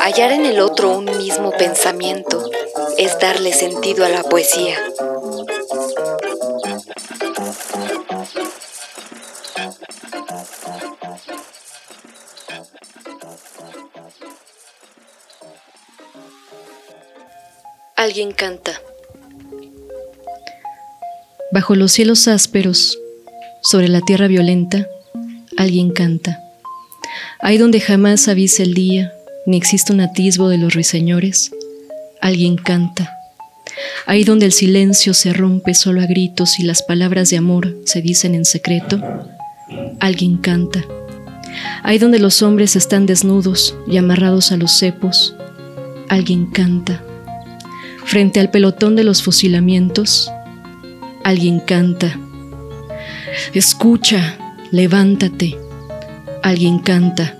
Hallar en el otro un mismo pensamiento es darle sentido a la poesía. Alguien canta. Bajo los cielos ásperos, sobre la tierra violenta, alguien canta. Ahí donde jamás avisa el día, ni existe un atisbo de los ruiseñores, alguien canta. Ahí donde el silencio se rompe solo a gritos y las palabras de amor se dicen en secreto, alguien canta. Ahí donde los hombres están desnudos y amarrados a los cepos, alguien canta. Frente al pelotón de los fusilamientos, alguien canta. Escucha, levántate, alguien canta.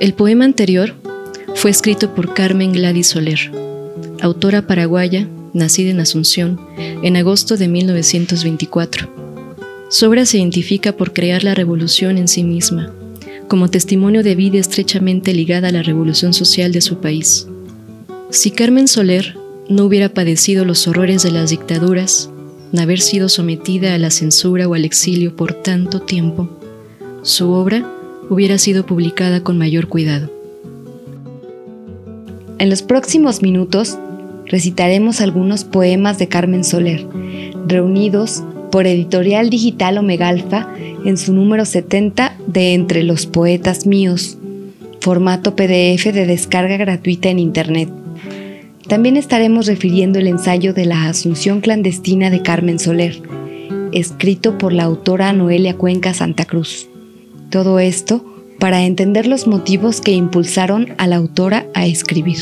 El poema anterior fue escrito por Carmen Gladys Soler, autora paraguaya, nacida en Asunción en agosto de 1924. Su obra se identifica por crear la revolución en sí misma, como testimonio de vida estrechamente ligada a la revolución social de su país. Si Carmen Soler no hubiera padecido los horrores de las dictaduras, no haber sido sometida a la censura o al exilio por tanto tiempo, su obra hubiera sido publicada con mayor cuidado. En los próximos minutos recitaremos algunos poemas de Carmen Soler, reunidos por Editorial Digital Omegalfa en su número 70 de Entre los Poetas Míos, formato PDF de descarga gratuita en Internet. También estaremos refiriendo el ensayo de la Asunción Clandestina de Carmen Soler, escrito por la autora Noelia Cuenca Santa Cruz. Todo esto para entender los motivos que impulsaron a la autora a escribir.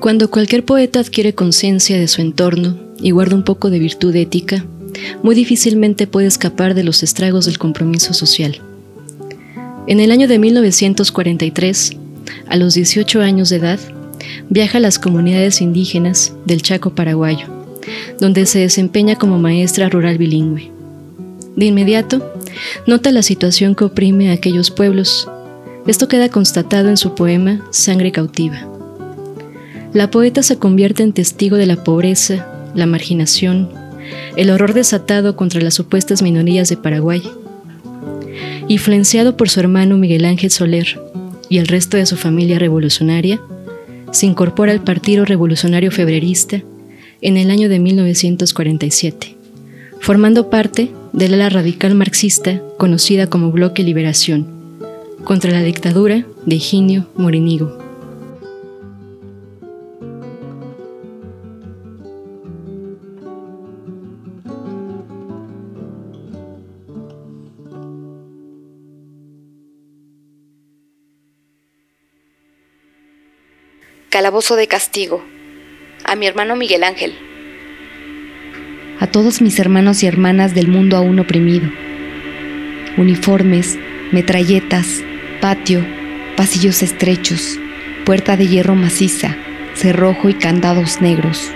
Cuando cualquier poeta adquiere conciencia de su entorno y guarda un poco de virtud ética, muy difícilmente puede escapar de los estragos del compromiso social. En el año de 1943, a los 18 años de edad, viaja a las comunidades indígenas del Chaco paraguayo donde se desempeña como maestra rural bilingüe. De inmediato, nota la situación que oprime a aquellos pueblos. Esto queda constatado en su poema Sangre cautiva. La poeta se convierte en testigo de la pobreza, la marginación, el horror desatado contra las supuestas minorías de Paraguay. Influenciado por su hermano Miguel Ángel Soler y el resto de su familia revolucionaria, se incorpora al Partido Revolucionario Febrerista en el año de 1947, formando parte del ala radical marxista conocida como Bloque Liberación, contra la dictadura de Higinio Morinigo. Calabozo de castigo a mi hermano Miguel Ángel, a todos mis hermanos y hermanas del mundo aún oprimido. Uniformes, metralletas, patio, pasillos estrechos, puerta de hierro maciza, cerrojo y candados negros.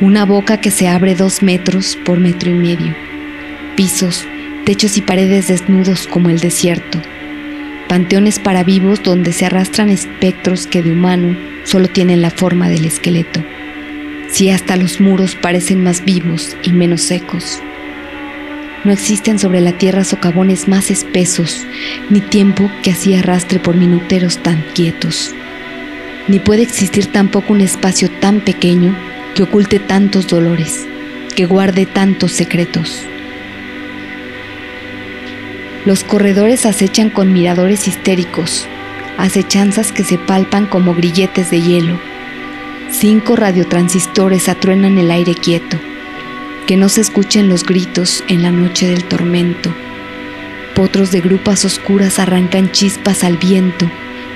Una boca que se abre dos metros por metro y medio. Pisos, techos y paredes desnudos como el desierto. Panteones para vivos donde se arrastran espectros que de humano solo tienen la forma del esqueleto si hasta los muros parecen más vivos y menos secos. No existen sobre la tierra socavones más espesos, ni tiempo que así arrastre por minuteros tan quietos. Ni puede existir tampoco un espacio tan pequeño que oculte tantos dolores, que guarde tantos secretos. Los corredores acechan con miradores histéricos, acechanzas que se palpan como grilletes de hielo Cinco radiotransistores atruenan el aire quieto, que no se escuchen los gritos en la noche del tormento. Potros de grupas oscuras arrancan chispas al viento,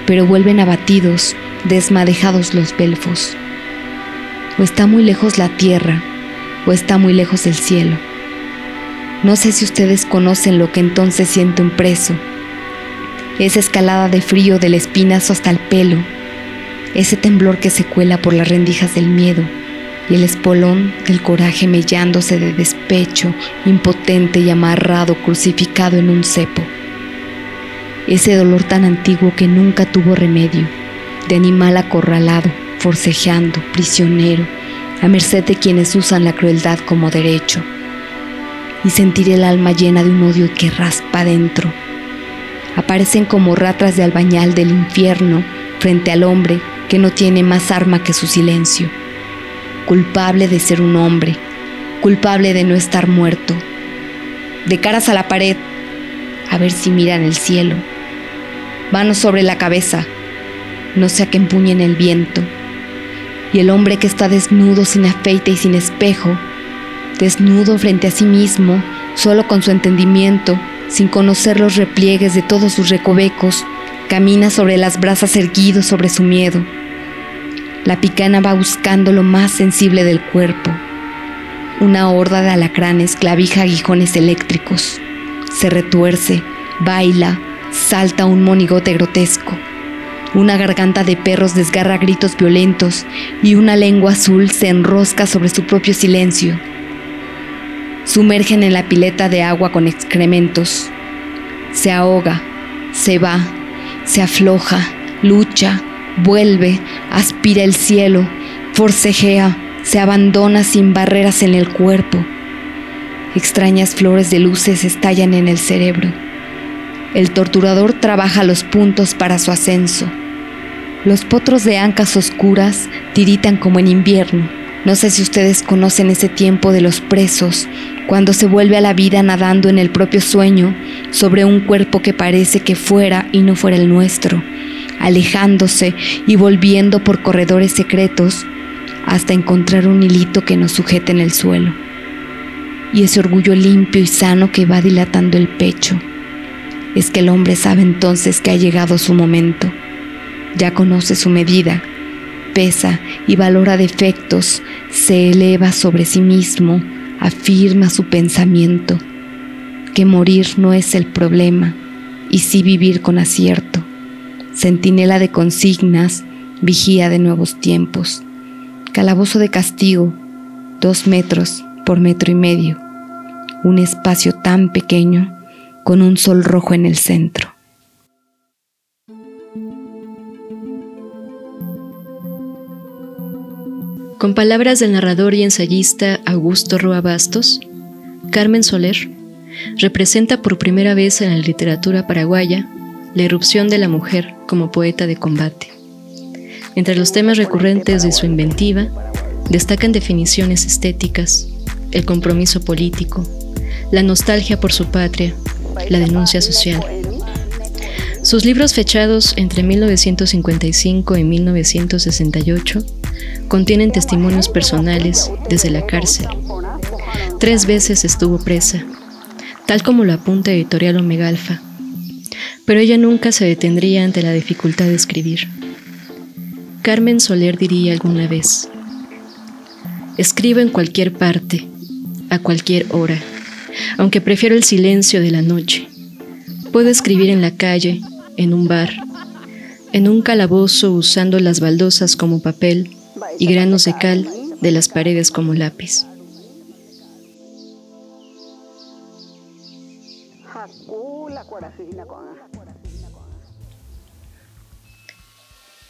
pero vuelven abatidos, desmadejados los belfos. O está muy lejos la tierra, o está muy lejos el cielo. No sé si ustedes conocen lo que entonces siente un preso. Esa escalada de frío del espinazo hasta el pelo, ese temblor que se cuela por las rendijas del miedo y el espolón del coraje mellándose de despecho, impotente y amarrado, crucificado en un cepo. Ese dolor tan antiguo que nunca tuvo remedio, de animal acorralado, forcejeando, prisionero, a merced de quienes usan la crueldad como derecho. Y sentir el alma llena de un odio que raspa dentro. Aparecen como ratas de albañal del infierno frente al hombre que no tiene más arma que su silencio. Culpable de ser un hombre, culpable de no estar muerto, de caras a la pared, a ver si miran el cielo, manos sobre la cabeza, no sea que empuñen el viento, y el hombre que está desnudo sin afeite y sin espejo, desnudo frente a sí mismo, solo con su entendimiento, sin conocer los repliegues de todos sus recovecos, camina sobre las brasas erguidos sobre su miedo la picana va buscando lo más sensible del cuerpo. Una horda de alacranes clavija aguijones eléctricos. Se retuerce, baila, salta un monigote grotesco. Una garganta de perros desgarra gritos violentos y una lengua azul se enrosca sobre su propio silencio. Sumergen en la pileta de agua con excrementos. Se ahoga, se va, se afloja, lucha, vuelve, aspira el cielo, forcejea, se abandona sin barreras en el cuerpo. Extrañas flores de luces estallan en el cerebro. El torturador trabaja los puntos para su ascenso. Los potros de ancas oscuras tiritan como en invierno. No sé si ustedes conocen ese tiempo de los presos, cuando se vuelve a la vida nadando en el propio sueño sobre un cuerpo que parece que fuera y no fuera el nuestro alejándose y volviendo por corredores secretos hasta encontrar un hilito que nos sujete en el suelo. Y ese orgullo limpio y sano que va dilatando el pecho. Es que el hombre sabe entonces que ha llegado su momento. Ya conoce su medida, y valora defectos, se eleva sobre sí mismo, afirma su pensamiento, que morir no es el problema, y sí vivir con acierto. Centinela de consignas, vigía de nuevos tiempos, calabozo de castigo, dos metros por metro y medio, un espacio tan pequeño con un sol rojo en el centro. Con palabras del narrador y ensayista Augusto Roa Bastos, Carmen Soler representa por primera vez en la literatura paraguaya la irrupción de la mujer como poeta de combate. Entre los temas recurrentes de su inventiva destacan definiciones estéticas, el compromiso político, la nostalgia por su patria, la denuncia social. Sus libros fechados entre 1955 y 1968 contienen testimonios personales desde la cárcel. Tres veces estuvo presa, tal como lo apunta Editorial Omegalfa, pero ella nunca se detendría ante la dificultad de escribir. Carmen Soler diría alguna vez, escribo en cualquier parte, a cualquier hora, aunque prefiero el silencio de la noche. Puedo escribir en la calle, en un bar, en un calabozo usando las baldosas como papel y granos de cal de las paredes como lápiz.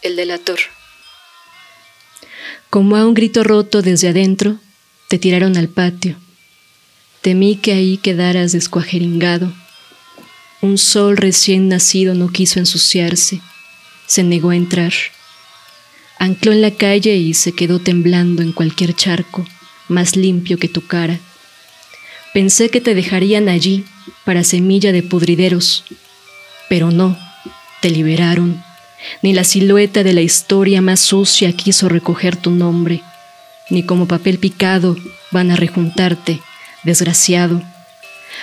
El delator. Como a un grito roto desde adentro, te tiraron al patio. Temí que ahí quedaras descuajeringado. Un sol recién nacido no quiso ensuciarse, se negó a entrar. Ancló en la calle y se quedó temblando en cualquier charco, más limpio que tu cara. Pensé que te dejarían allí para semilla de pudrideros, pero no, te liberaron ni la silueta de la historia más sucia quiso recoger tu nombre, ni como papel picado van a rejuntarte, desgraciado.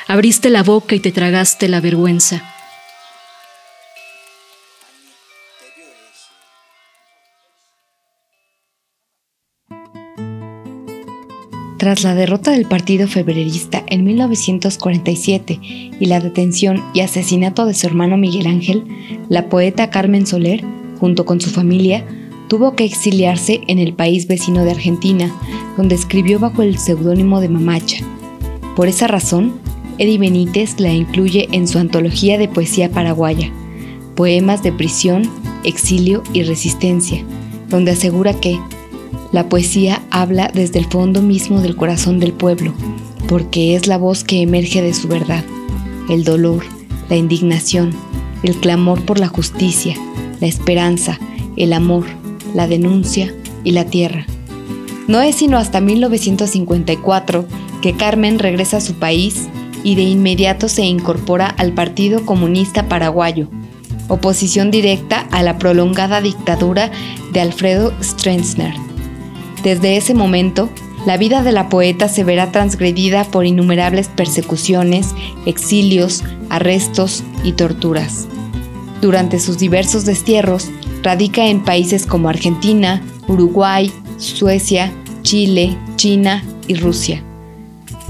Abriste la boca y te tragaste la vergüenza. Tras la derrota del Partido Febrerista en 1947 y la detención y asesinato de su hermano Miguel Ángel, la poeta Carmen Soler, junto con su familia, tuvo que exiliarse en el país vecino de Argentina, donde escribió bajo el seudónimo de Mamacha. Por esa razón, Eddie Benítez la incluye en su antología de poesía paraguaya, Poemas de prisión, exilio y resistencia, donde asegura que la poesía habla desde el fondo mismo del corazón del pueblo, porque es la voz que emerge de su verdad, el dolor, la indignación, el clamor por la justicia, la esperanza, el amor, la denuncia y la tierra. No es sino hasta 1954 que Carmen regresa a su país y de inmediato se incorpora al Partido Comunista Paraguayo, oposición directa a la prolongada dictadura de Alfredo Stroessner. Desde ese momento, la vida de la poeta se verá transgredida por innumerables persecuciones, exilios, arrestos y torturas. Durante sus diversos destierros, radica en países como Argentina, Uruguay, Suecia, Chile, China y Rusia.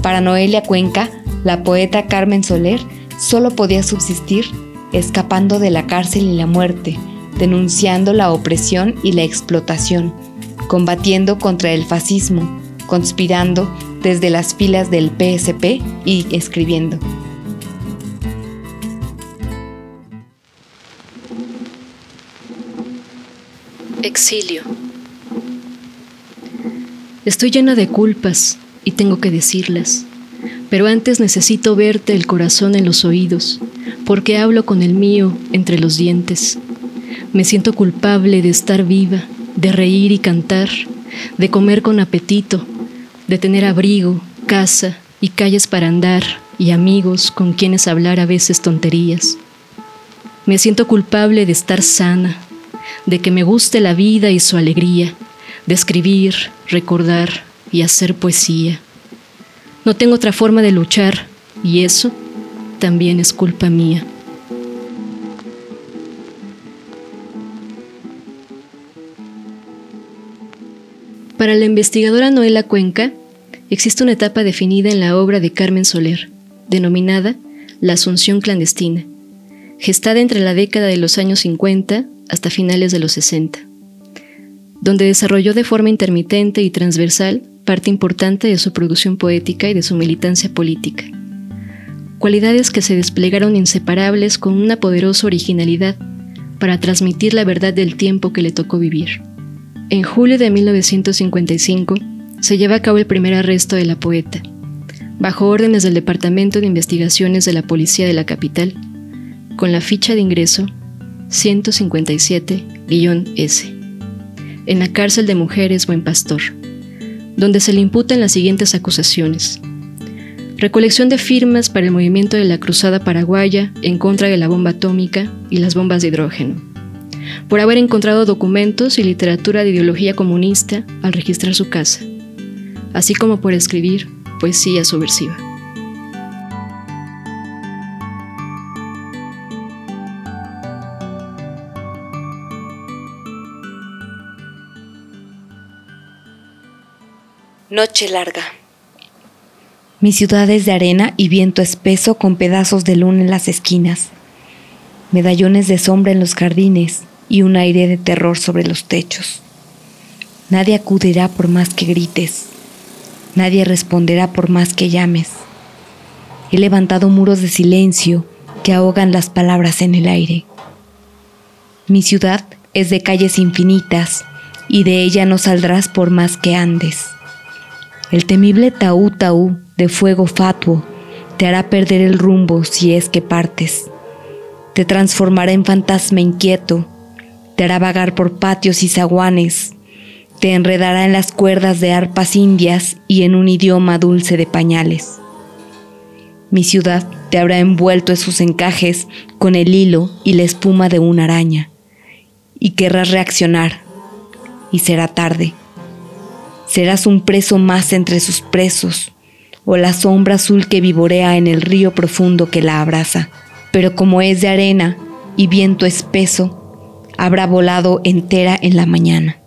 Para Noelia Cuenca, la poeta Carmen Soler solo podía subsistir escapando de la cárcel y la muerte, denunciando la opresión y la explotación, combatiendo contra el fascismo, conspirando desde las filas del PSP y escribiendo. Exilio. Estoy llena de culpas y tengo que decirlas, pero antes necesito verte el corazón en los oídos, porque hablo con el mío entre los dientes. Me siento culpable de estar viva, de reír y cantar, de comer con apetito, de tener abrigo, casa y calles para andar y amigos con quienes hablar a veces tonterías. Me siento culpable de estar sana, de que me guste la vida y su alegría, de escribir, recordar y hacer poesía. No tengo otra forma de luchar y eso también es culpa mía. Para la investigadora Noela Cuenca, existe una etapa definida en la obra de Carmen Soler, denominada La Asunción Clandestina, gestada entre la década de los años 50 hasta finales de los 60, donde desarrolló de forma intermitente y transversal parte importante de su producción poética y de su militancia política. Cualidades que se desplegaron inseparables con una poderosa originalidad para transmitir la verdad del tiempo que le tocó vivir. En julio de 1955 se lleva a cabo el primer arresto de la poeta, bajo órdenes del Departamento de Investigaciones de la Policía de la capital, con la ficha de ingreso 157-S, en la cárcel de mujeres Buen Pastor, donde se le imputan las siguientes acusaciones. Recolección de firmas para el movimiento de la Cruzada Paraguaya en contra de la bomba atómica y las bombas de hidrógeno. Por haber encontrado documentos y literatura de ideología comunista al registrar su casa, así como por escribir poesía subversiva. Noche larga. Mi ciudad es de arena y viento espeso con pedazos de luna en las esquinas, medallones de sombra en los jardines y un aire de terror sobre los techos. Nadie acudirá por más que grites, nadie responderá por más que llames. He levantado muros de silencio que ahogan las palabras en el aire. Mi ciudad es de calles infinitas y de ella no saldrás por más que andes. El temible taú taú de fuego fatuo te hará perder el rumbo si es que partes. Te transformará en fantasma inquieto, te hará vagar por patios y zaguanes, te enredará en las cuerdas de arpas indias y en un idioma dulce de pañales. Mi ciudad te habrá envuelto en sus encajes con el hilo y la espuma de una araña, y querrás reaccionar, y será tarde. Serás un preso más entre sus presos, o la sombra azul que vivorea en el río profundo que la abraza. Pero como es de arena y viento espeso, habrá volado entera en la mañana.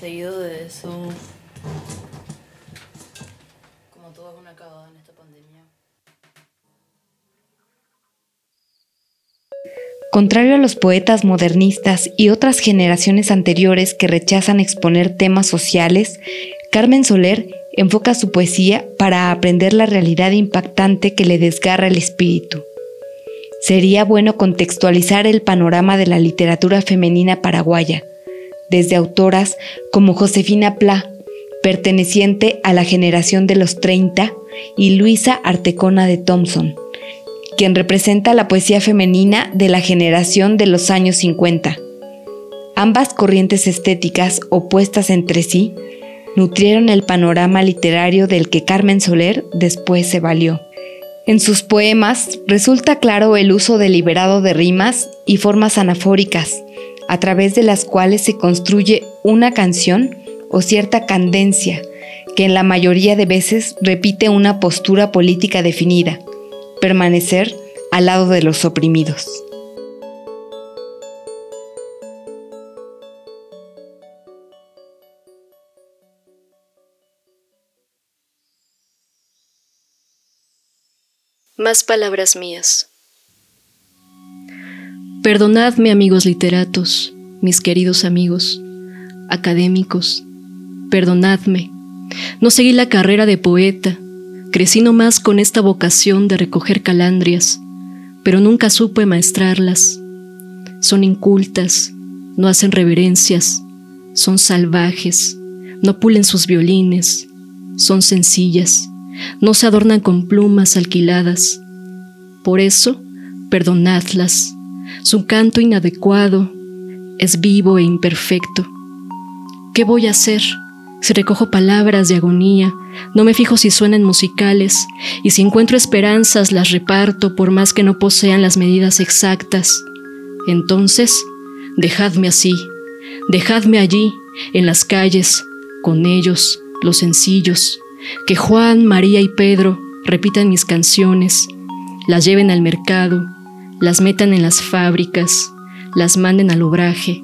Seguido de eso, como todo en esta pandemia. Contrario a los poetas modernistas y otras generaciones anteriores que rechazan exponer temas sociales, Carmen Soler enfoca su poesía para aprender la realidad impactante que le desgarra el espíritu. Sería bueno contextualizar el panorama de la literatura femenina paraguaya, desde autoras como Josefina Pla, perteneciente a la generación de los 30, y Luisa Artecona de Thompson, quien representa la poesía femenina de la generación de los años 50. Ambas corrientes estéticas opuestas entre sí nutrieron el panorama literario del que Carmen Soler después se valió. En sus poemas resulta claro el uso deliberado de rimas y formas anafóricas, a través de las cuales se construye una canción o cierta candencia que en la mayoría de veces repite una postura política definida, permanecer al lado de los oprimidos. Más palabras mías. Perdonadme amigos literatos, mis queridos amigos, académicos, perdonadme. No seguí la carrera de poeta, crecí nomás con esta vocación de recoger calandrias, pero nunca supe maestrarlas. Son incultas, no hacen reverencias, son salvajes, no pulen sus violines, son sencillas, no se adornan con plumas alquiladas. Por eso, perdonadlas. Su canto inadecuado es vivo e imperfecto. ¿Qué voy a hacer? Si recojo palabras de agonía, no me fijo si suenan musicales, y si encuentro esperanzas las reparto por más que no posean las medidas exactas. Entonces, dejadme así, dejadme allí, en las calles, con ellos, los sencillos, que Juan, María y Pedro repitan mis canciones, las lleven al mercado, las metan en las fábricas, las manden al obraje.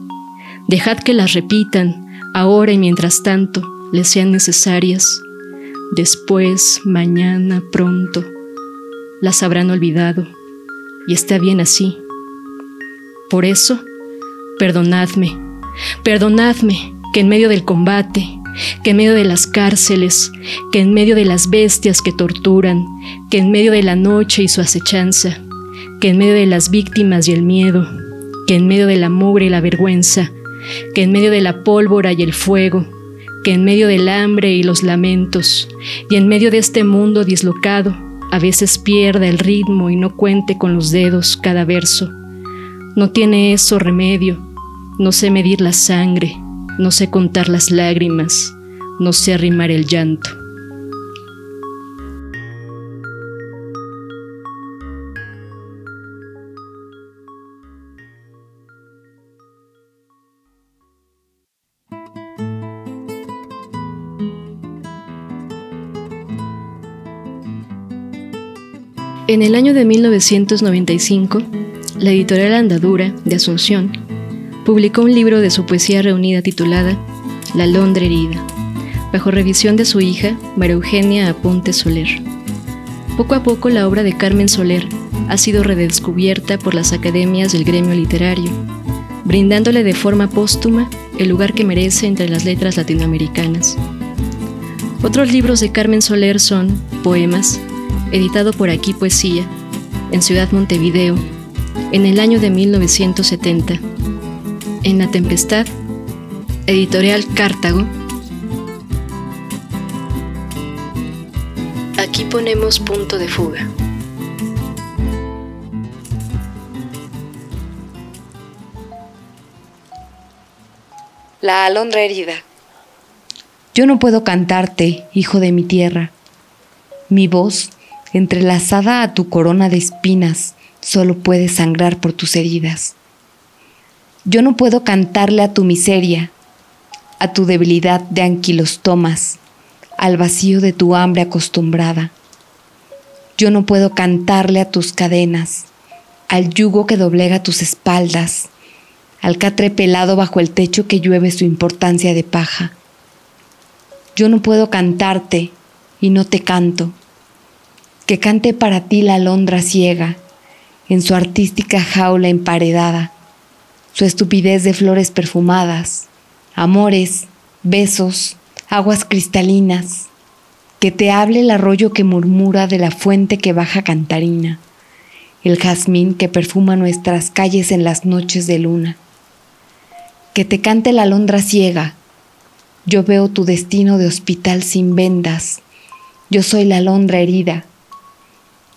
Dejad que las repitan, ahora y mientras tanto les sean necesarias. Después, mañana, pronto, las habrán olvidado, y está bien así. Por eso, perdonadme, perdonadme que en medio del combate, que en medio de las cárceles, que en medio de las bestias que torturan, que en medio de la noche y su acechanza, que en medio de las víctimas y el miedo, que en medio del amor y la vergüenza, que en medio de la pólvora y el fuego, que en medio del hambre y los lamentos, y en medio de este mundo dislocado, a veces pierda el ritmo y no cuente con los dedos cada verso. No tiene eso remedio, no sé medir la sangre, no sé contar las lágrimas, no sé arrimar el llanto. En el año de 1995, la editorial Andadura de Asunción publicó un libro de su poesía reunida titulada La Londra herida, bajo revisión de su hija, María Eugenia Aponte Soler. Poco a poco la obra de Carmen Soler ha sido redescubierta por las academias del gremio literario, brindándole de forma póstuma el lugar que merece entre las letras latinoamericanas. Otros libros de Carmen Soler son Poemas, editado por Aquí Poesía, en Ciudad Montevideo, en el año de 1970, en la tempestad, editorial Cartago. Aquí ponemos punto de fuga. La alondra herida. Yo no puedo cantarte, hijo de mi tierra. Mi voz, entrelazada a tu corona de espinas, solo puede sangrar por tus heridas. Yo no puedo cantarle a tu miseria, a tu debilidad de anquilostomas, al vacío de tu hambre acostumbrada. Yo no puedo cantarle a tus cadenas, al yugo que doblega tus espaldas, al catre pelado bajo el techo que llueve su importancia de paja. Yo no puedo cantarte y no te canto, que cante para ti la alondra ciega, en su artística jaula emparedada, su estupidez de flores perfumadas, amores, besos, aguas cristalinas, que te hable el arroyo que murmura de la fuente que baja cantarina, el jazmín que perfuma nuestras calles en las noches de luna, que te cante la alondra ciega, yo veo tu destino de hospital sin vendas, yo soy la alondra herida,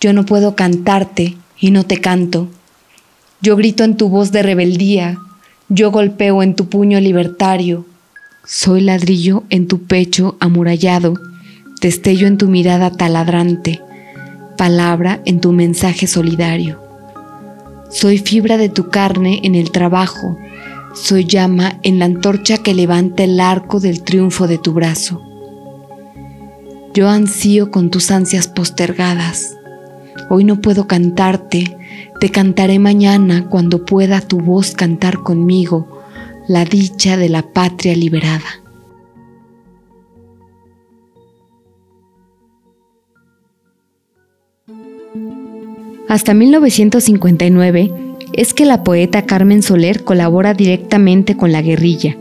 yo no puedo cantarte y no te canto, yo grito en tu voz de rebeldía, yo golpeo en tu puño libertario, soy ladrillo en tu pecho amurallado, destello en tu mirada taladrante, palabra en tu mensaje solidario. Soy fibra de tu carne en el trabajo, soy llama en la antorcha que levanta el arco del triunfo de tu brazo. Yo ansío con tus ansias postergadas. Hoy no puedo cantarte, te cantaré mañana cuando pueda tu voz cantar conmigo la dicha de la patria liberada. Hasta 1959 es que la poeta Carmen Soler colabora directamente con la guerrilla,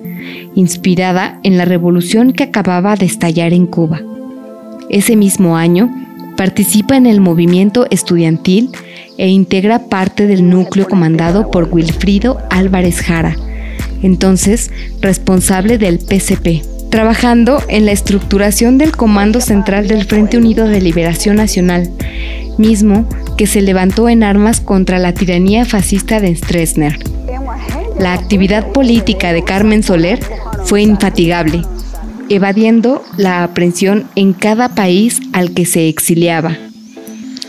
inspirada en la revolución que acababa de estallar en Cuba. Ese mismo año, participa en el movimiento estudiantil e integra parte del núcleo comandado por Wilfrido Álvarez Jara, entonces responsable del PCP, trabajando en la estructuración del Comando Central del Frente Unido de Liberación Nacional, mismo que se levantó en armas contra la tiranía fascista de Stroessner. La actividad política de Carmen Soler fue infatigable, evadiendo la aprehensión en cada país al que se exiliaba.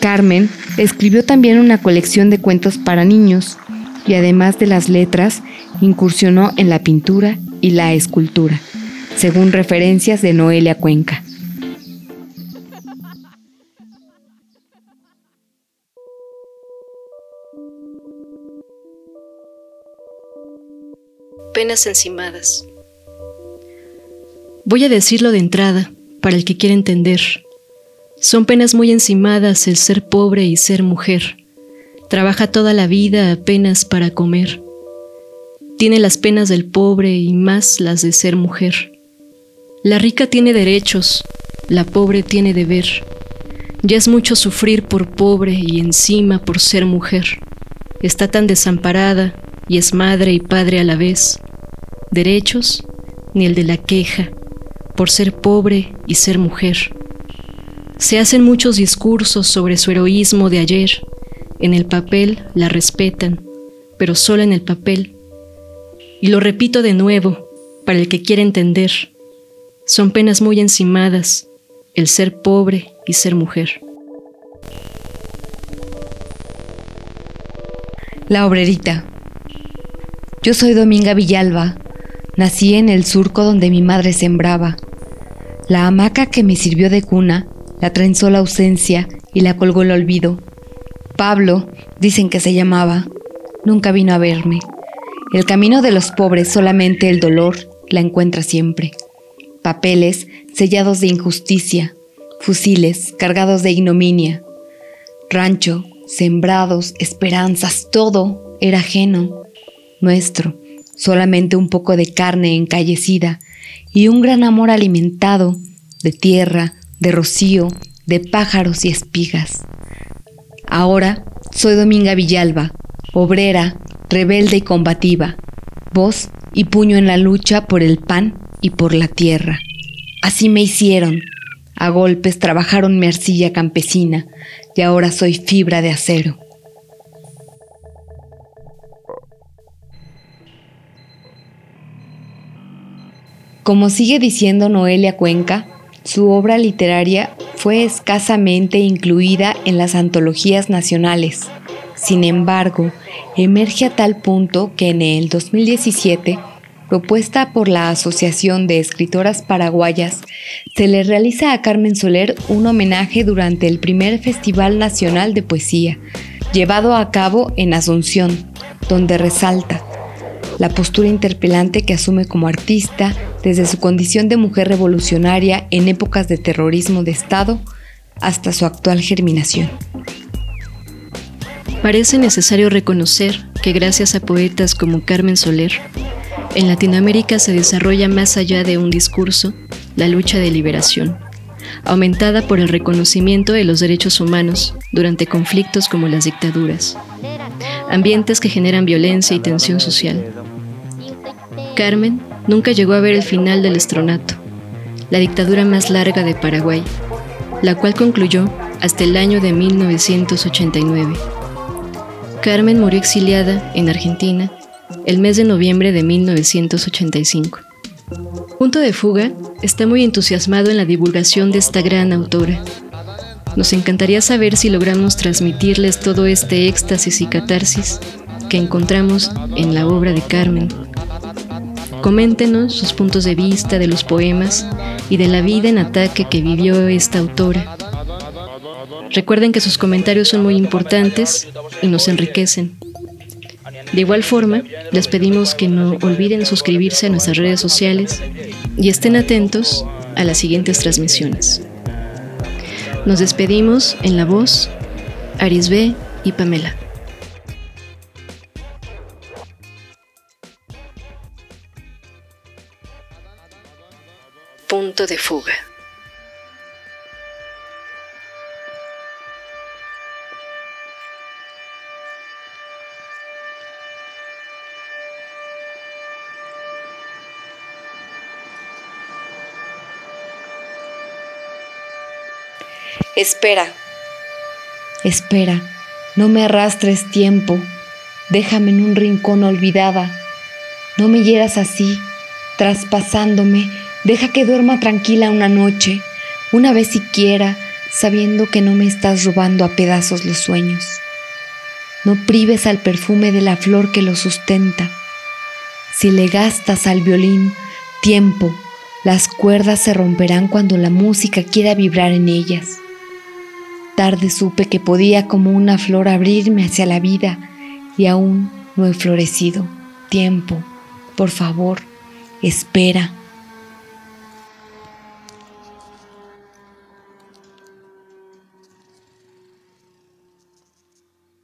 Carmen escribió también una colección de cuentos para niños y además de las letras, incursionó en la pintura y la escultura, según referencias de Noelia Cuenca. Penas encimadas. Voy a decirlo de entrada, para el que quiera entender. Son penas muy encimadas el ser pobre y ser mujer. Trabaja toda la vida apenas para comer. Tiene las penas del pobre y más las de ser mujer. La rica tiene derechos, la pobre tiene deber. Ya es mucho sufrir por pobre y encima por ser mujer. Está tan desamparada y es madre y padre a la vez. Derechos, ni el de la queja, por ser pobre y ser mujer. Se hacen muchos discursos sobre su heroísmo de ayer. En el papel la respetan, pero solo en el papel. Y lo repito de nuevo, para el que quiera entender. Son penas muy encimadas, el ser pobre y ser mujer. La obrerita. Yo soy Dominga Villalba. Nací en el surco donde mi madre sembraba. La hamaca que me sirvió de cuna la trenzó la ausencia y la colgó el olvido. Pablo, dicen que se llamaba, nunca vino a verme. El camino de los pobres solamente el dolor la encuentra siempre. Papeles sellados de injusticia, fusiles cargados de ignominia. Rancho, sembrados, esperanzas, todo era ajeno, nuestro solamente un poco de carne encallecida y un gran amor alimentado de tierra, de rocío, de pájaros y espigas. Ahora soy Dominga Villalba, obrera, rebelde y combativa, voz y puño en la lucha por el pan y por la tierra. Así me hicieron. A golpes trabajaron mi arcilla campesina y ahora soy fibra de acero. Como sigue diciendo Noelia Cuenca, su obra literaria fue escasamente incluida en las antologías nacionales. Sin embargo, emerge a tal punto que en el 2017, propuesta por la Asociación de Escritoras Paraguayas, se le realiza a Carmen Soler un homenaje durante el primer Festival Nacional de Poesía, llevado a cabo en Asunción, donde resalta la postura interpelante que asume como artista desde su condición de mujer revolucionaria en épocas de terrorismo de Estado hasta su actual germinación. Parece necesario reconocer que gracias a poetas como Carmen Soler, en Latinoamérica se desarrolla más allá de un discurso la lucha de liberación, aumentada por el reconocimiento de los derechos humanos durante conflictos como las dictaduras, ambientes que generan violencia y tensión social. Carmen nunca llegó a ver el final del estronato, la dictadura más larga de Paraguay, la cual concluyó hasta el año de 1989. Carmen murió exiliada en Argentina el mes de noviembre de 1985. Punto de Fuga está muy entusiasmado en la divulgación de esta gran autora. Nos encantaría saber si logramos transmitirles todo este éxtasis y catarsis que encontramos en la obra de Carmen. Coméntenos sus puntos de vista de los poemas y de la vida en ataque que vivió esta autora. Recuerden que sus comentarios son muy importantes y nos enriquecen. De igual forma, les pedimos que no olviden suscribirse a nuestras redes sociales y estén atentos a las siguientes transmisiones. Nos despedimos en la voz Arisbe y Pamela. Punto de fuga. Espera, espera, no me arrastres tiempo, déjame en un rincón olvidada, no me hieras así, traspasándome, deja que duerma tranquila una noche, una vez siquiera, sabiendo que no me estás robando a pedazos los sueños. No prives al perfume de la flor que lo sustenta. Si le gastas al violín tiempo, las cuerdas se romperán cuando la música quiera vibrar en ellas. Tarde supe que podía como una flor abrirme hacia la vida y aún no he florecido. Tiempo, por favor, espera.